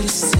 to see.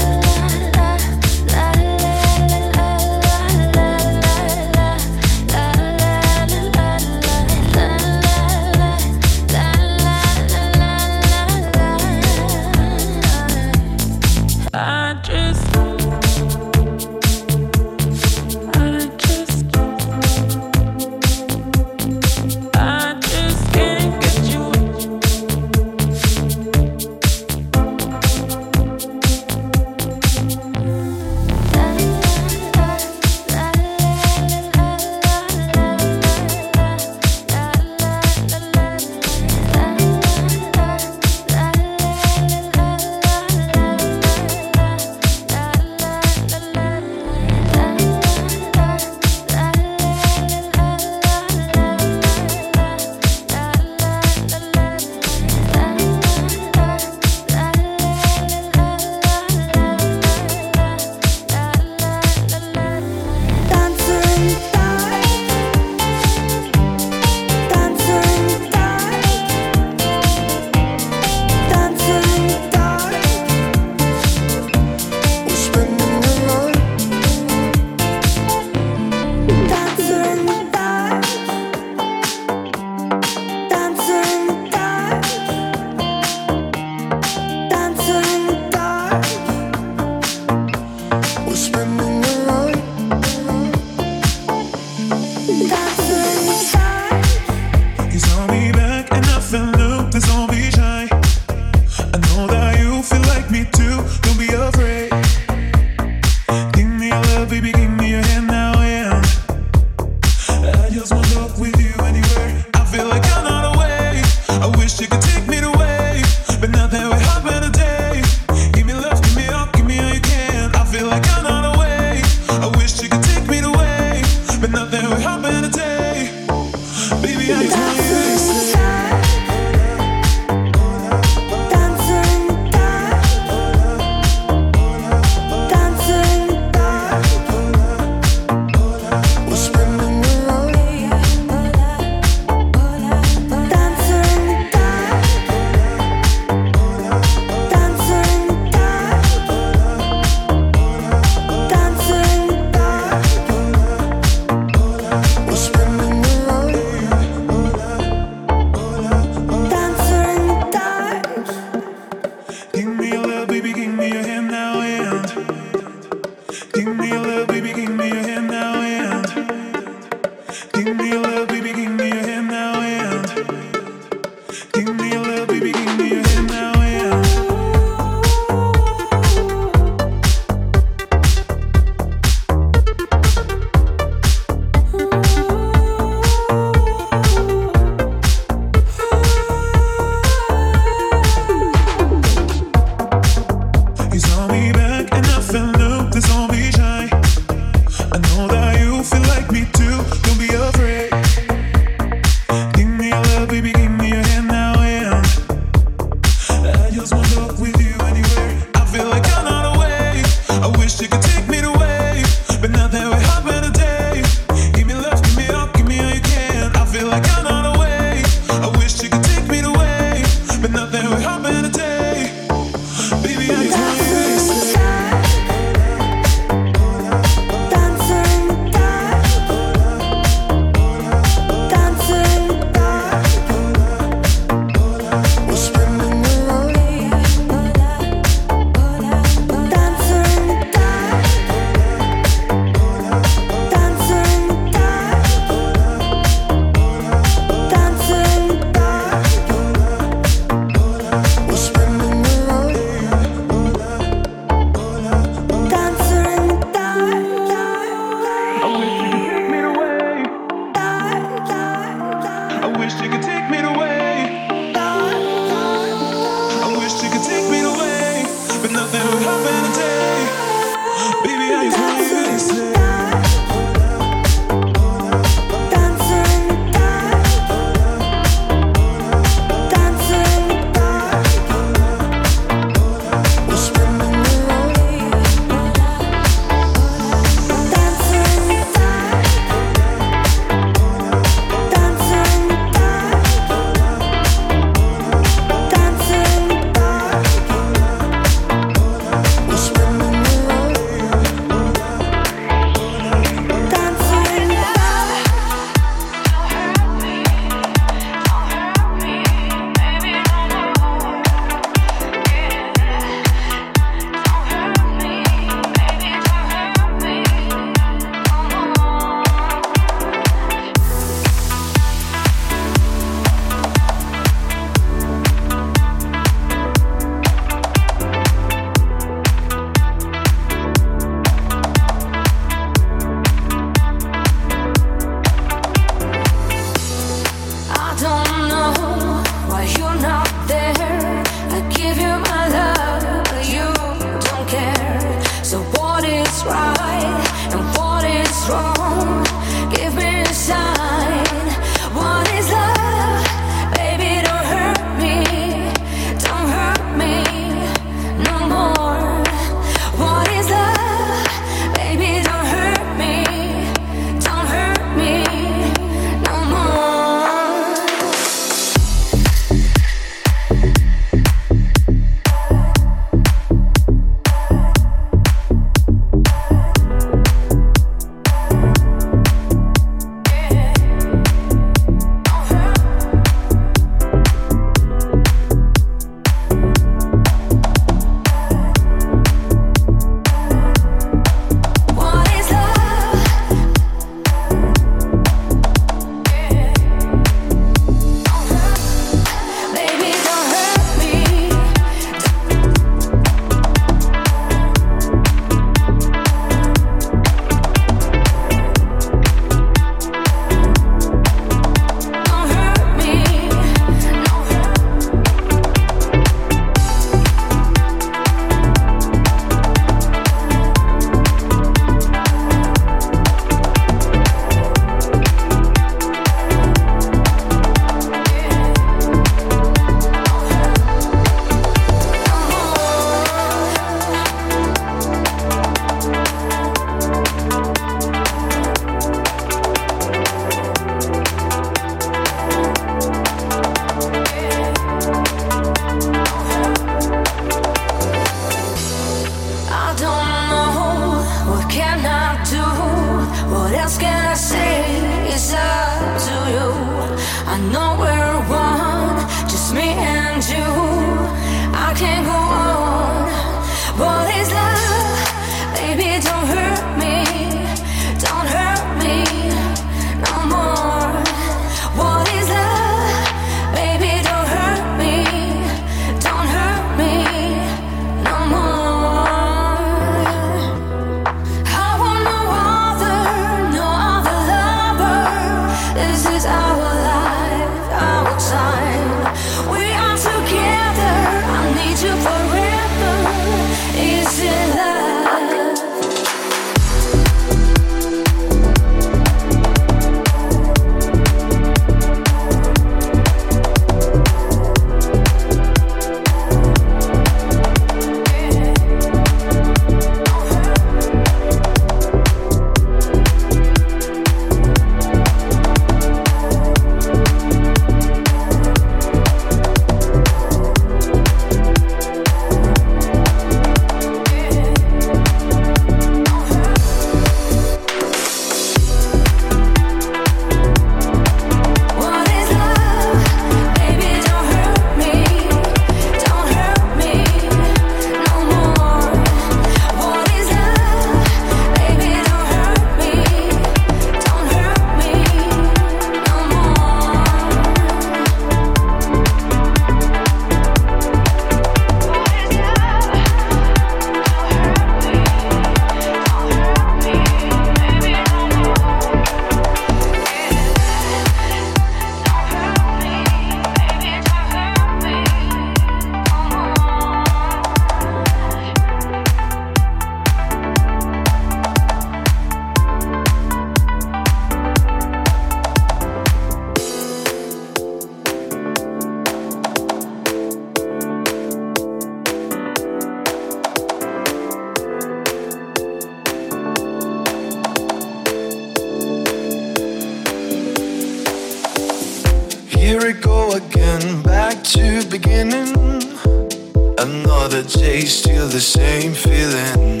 days still the same feeling.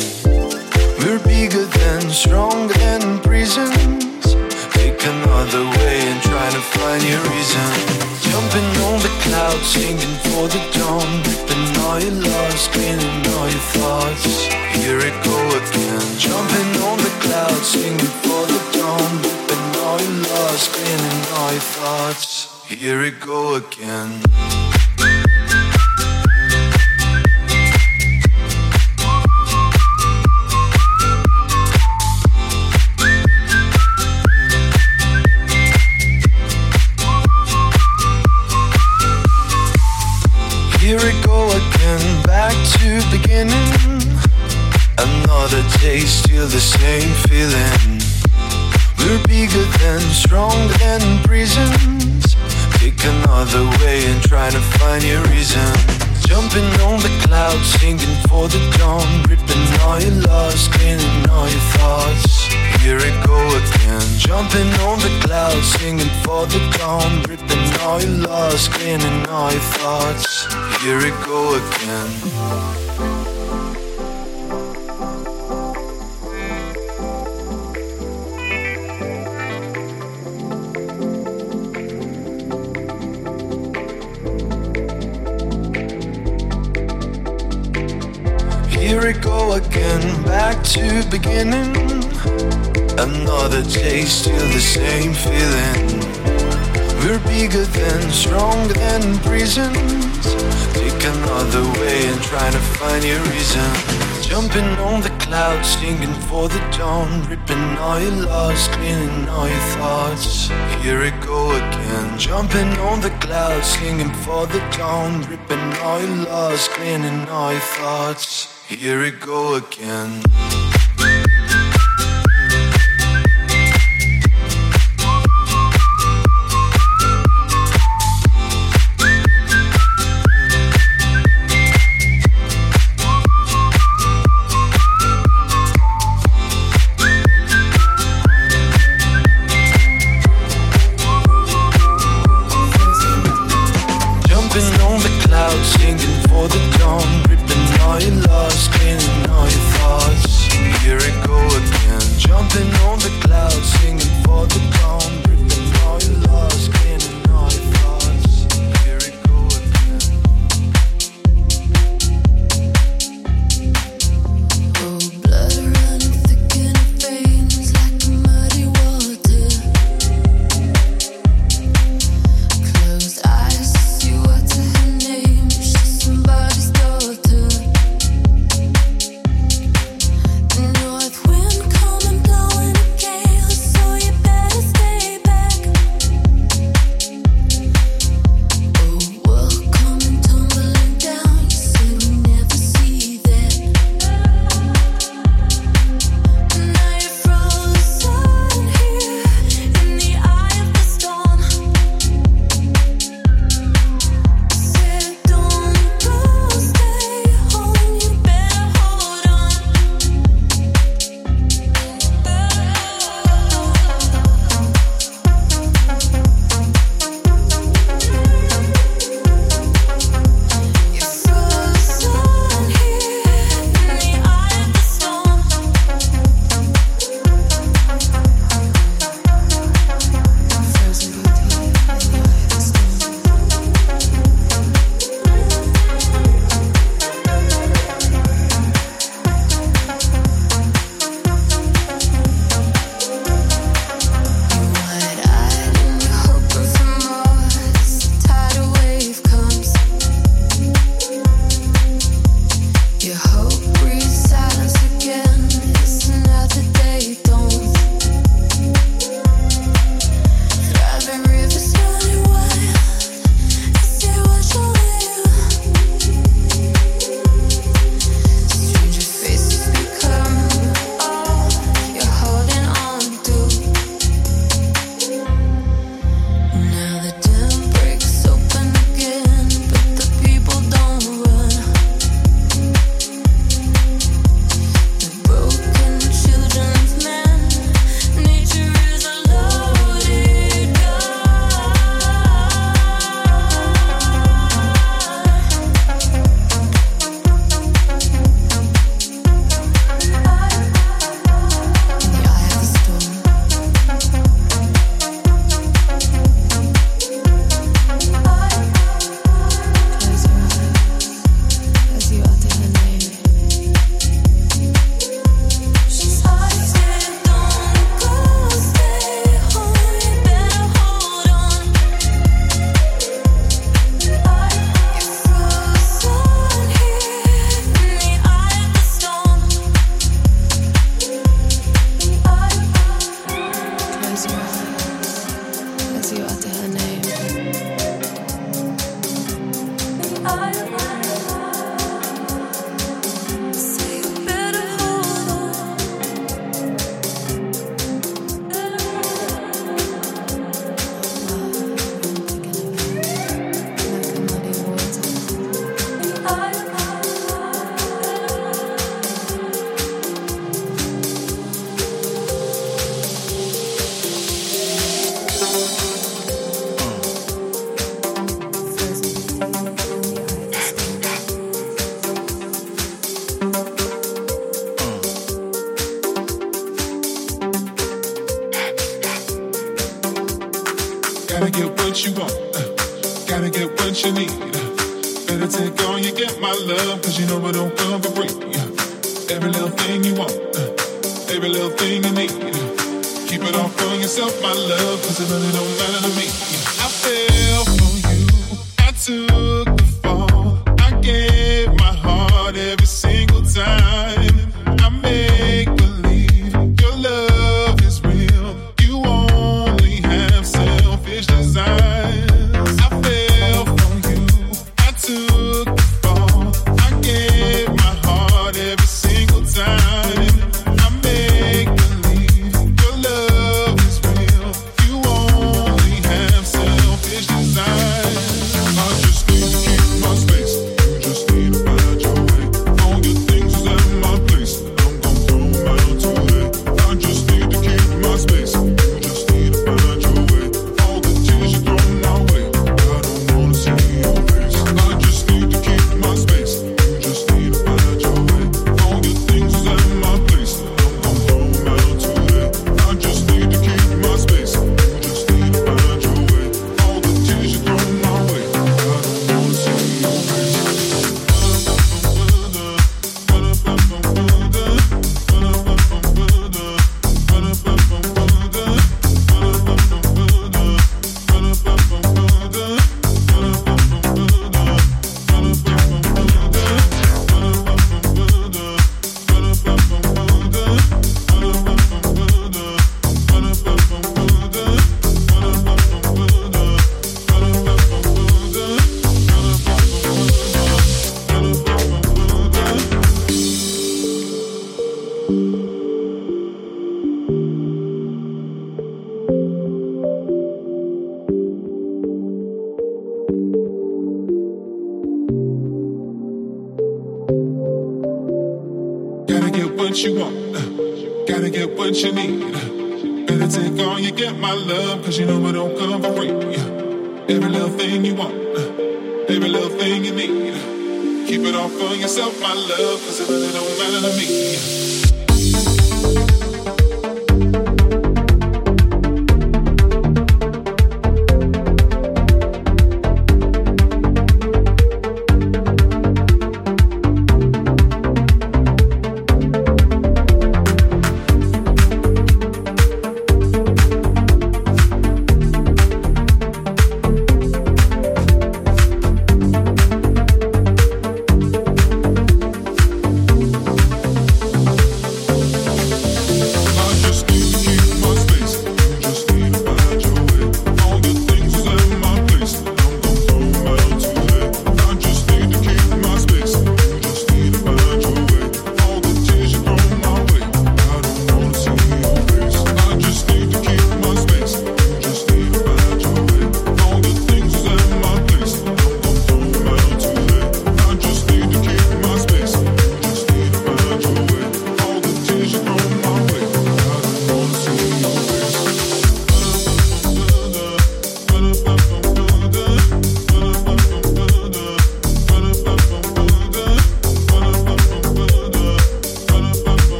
We're bigger than, stronger than prisons. Take another way and try to find your reason. Jumping on the clouds, singing for the dawn, ripping all your loves, cleaning all your thoughts. Here it go again. Jumping on the clouds, singing for the dawn, ripping all your loves, cleaning all your thoughts. Here it go again. my thoughts. Here it go again. Here it go again, back to beginning. Another taste, still the same feeling. We're bigger than, stronger than prisons. Take another way and try to find your reason. Jumping on the clouds, singing for the dawn, ripping all your loves, cleaning all your thoughts. Here it go again. Jumping on the clouds, singing for the dawn, ripping all your loves, cleaning all your thoughts. Here it go again.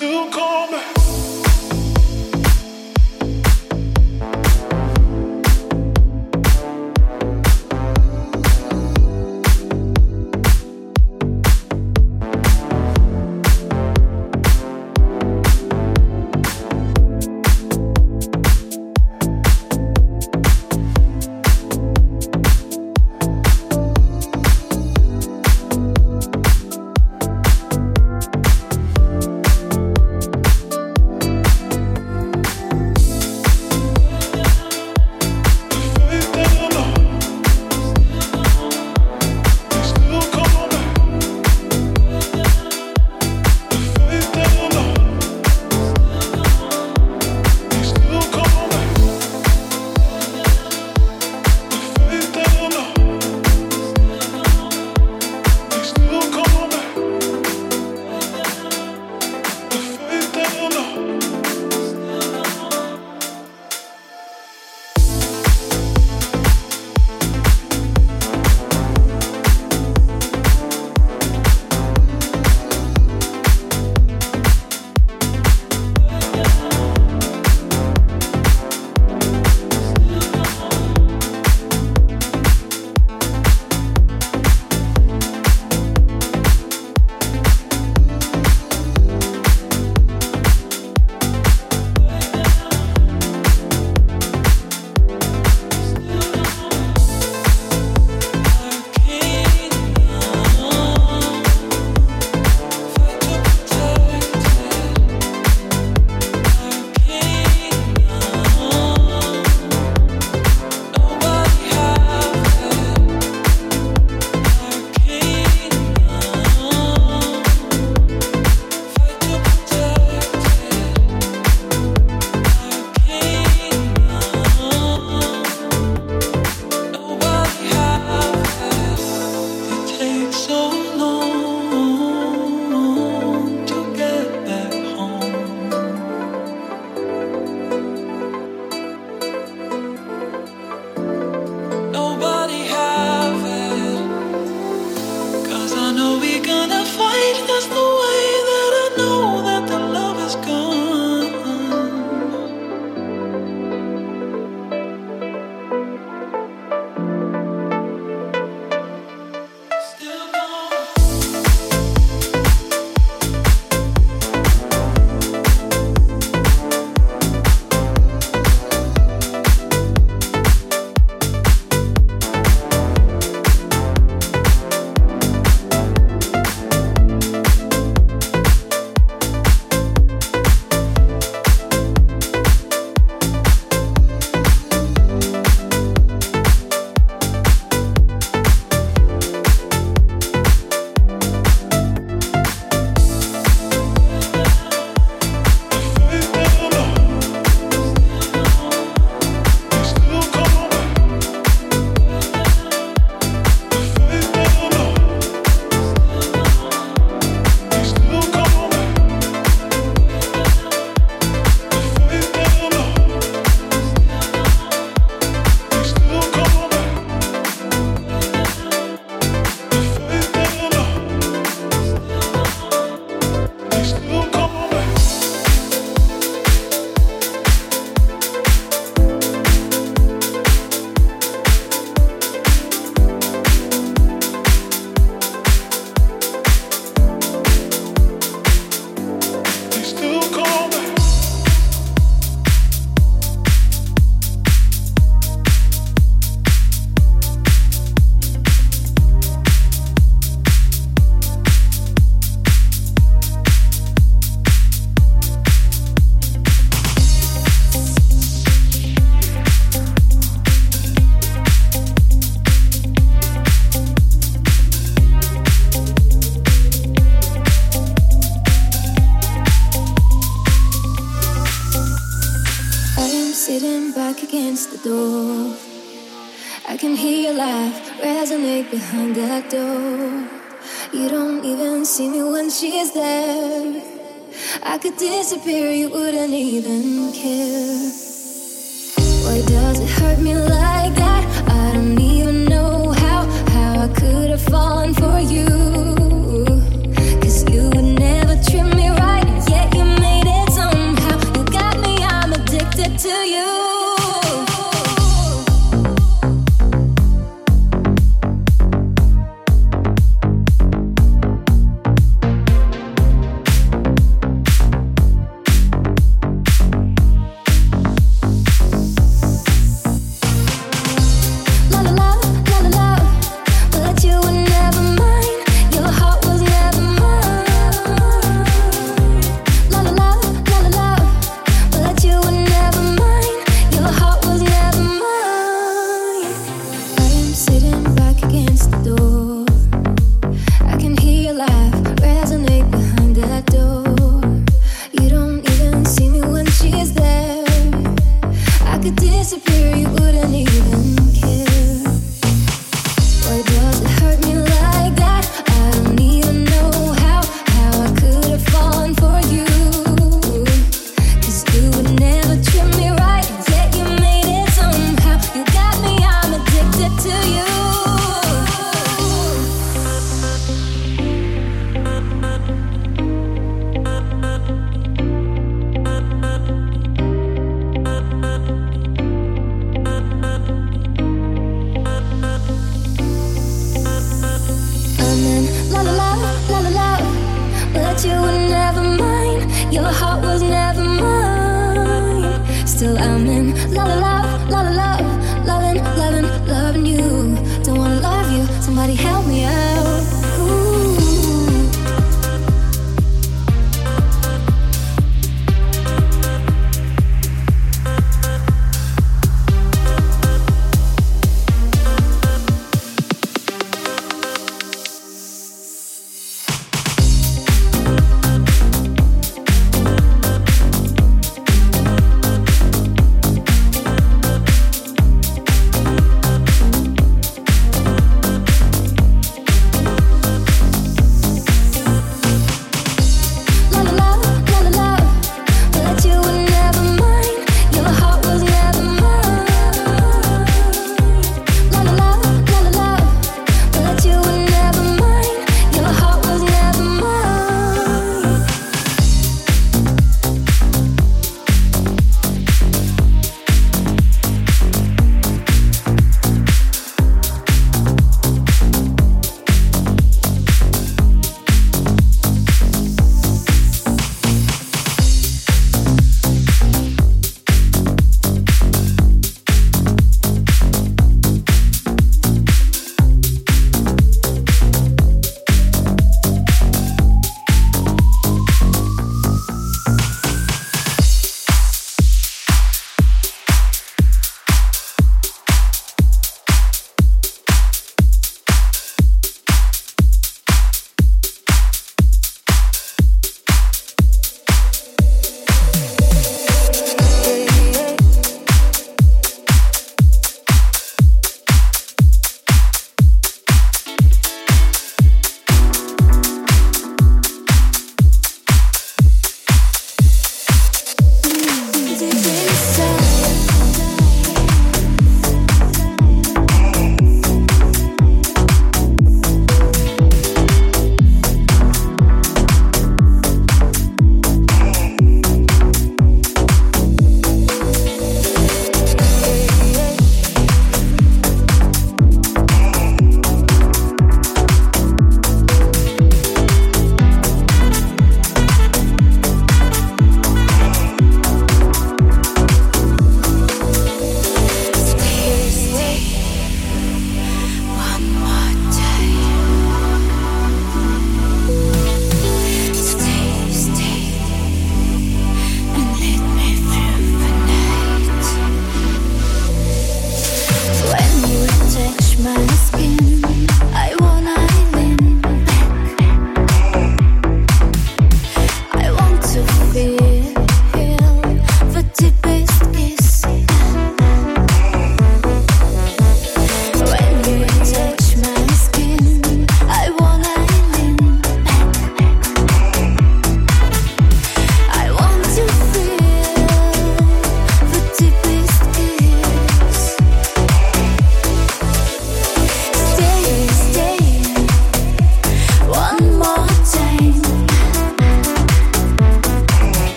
They still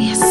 Tell